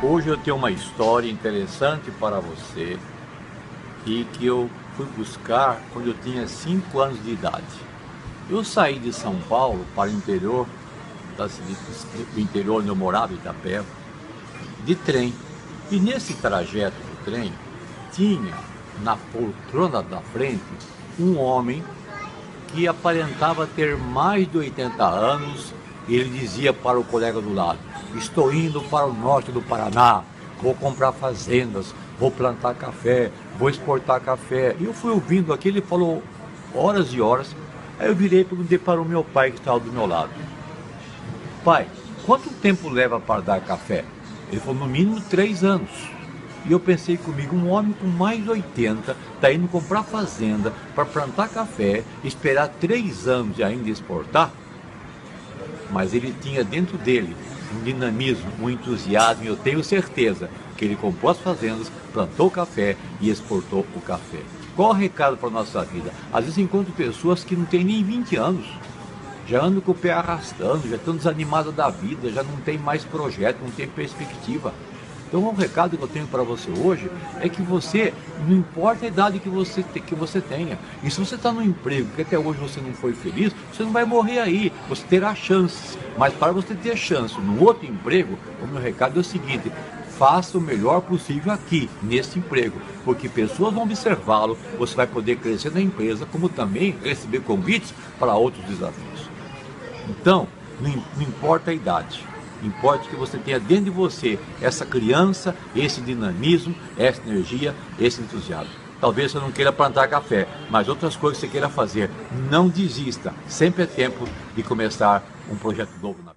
Hoje eu tenho uma história interessante para você e que eu fui buscar quando eu tinha 5 anos de idade. Eu saí de São Paulo para o interior, do interior onde eu morava, Itapeva, de trem. E nesse trajeto do trem, tinha na poltrona da frente um homem que aparentava ter mais de 80 anos ele dizia para o colega do lado: Estou indo para o norte do Paraná, vou comprar fazendas, vou plantar café, vou exportar café. E eu fui ouvindo aqui, ele falou horas e horas. Aí eu virei e perguntei para o meu pai que estava do meu lado: Pai, quanto tempo leva para dar café? Ele falou: No mínimo três anos. E eu pensei comigo, um homem com mais de 80 está indo comprar fazenda para plantar café, esperar três anos e ainda exportar? Mas ele tinha dentro dele um dinamismo, um entusiasmo, e eu tenho certeza que ele comprou as fazendas, plantou café e exportou o café. Qual o recado para a nossa vida? Às vezes encontro pessoas que não têm nem 20 anos, já andam com o pé arrastando, já estão desanimadas da vida, já não tem mais projeto, não tem perspectiva. Então, o recado que eu tenho para você hoje é que você, não importa a idade que você, que você tenha, e se você está no emprego que até hoje você não foi feliz, você não vai morrer aí, você terá chances. Mas para você ter chance no outro emprego, o meu recado é o seguinte: faça o melhor possível aqui, nesse emprego, porque pessoas vão observá-lo, você vai poder crescer na empresa, como também receber convites para outros desafios. Então, não importa a idade. Importa que você tenha dentro de você essa criança, esse dinamismo, essa energia, esse entusiasmo. Talvez você não queira plantar café, mas outras coisas você queira fazer. Não desista. Sempre é tempo de começar um projeto novo na vida.